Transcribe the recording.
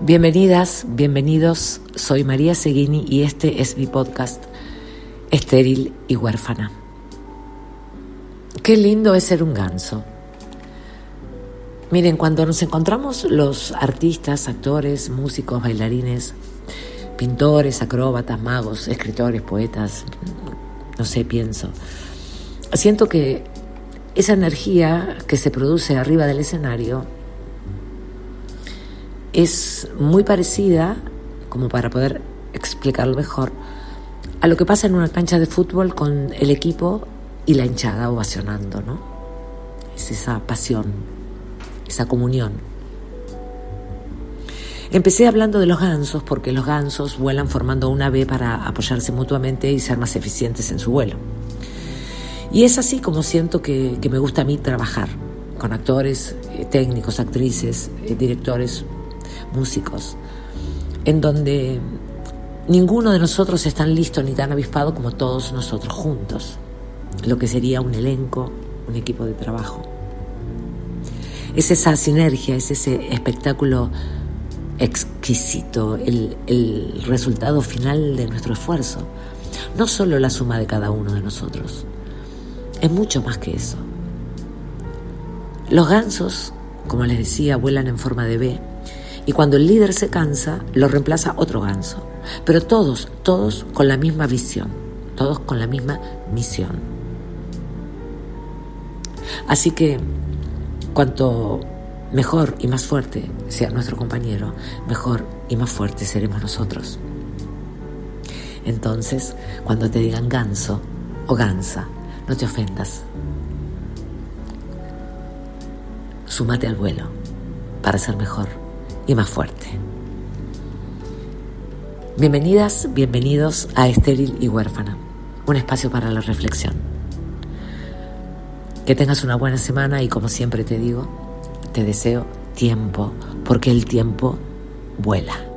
Bienvenidas, bienvenidos. Soy María Seguini y este es mi podcast Estéril y huérfana. Qué lindo es ser un ganso. Miren, cuando nos encontramos los artistas, actores, músicos, bailarines, pintores, acróbatas, magos, escritores, poetas, no sé, pienso, siento que esa energía que se produce arriba del escenario es muy parecida, como para poder explicarlo mejor, a lo que pasa en una cancha de fútbol con el equipo y la hinchada ovacionando, ¿no? Es esa pasión, esa comunión. Empecé hablando de los gansos porque los gansos vuelan formando una B para apoyarse mutuamente y ser más eficientes en su vuelo. Y es así como siento que, me gusta a mí trabajar con actores, eh, técnicos, actrices, eh, directores, músicos, en donde ninguno de nosotros es tan listo ni tan avispado como todos nosotros juntos, lo que sería un elenco, un equipo de trabajo. Es esa sinergia, es ese espectáculo exquisito, el, resultado final de nuestro esfuerzo, no solo la suma de cada uno de nosotros, es mucho más que eso. Los gansos, como les decía, vuelan en forma de B y cuando el líder se cansa, lo reemplaza otro ganso. Pero todos, todos con la misma visión, todos con la misma misión. Así que cuanto mejor y más fuerte sea nuestro compañero, mejor y más fuerte seremos nosotros. Entonces, cuando te digan ganso o gansa, no te ofendas. Súmate al vuelo para ser mejor y más fuerte. Bienvenidas, bienvenidos a Estéril y Huérfana, un espacio para la reflexión. Que tengas una buena semana y como siempre te digo, te deseo tiempo, porque el tiempo vuela.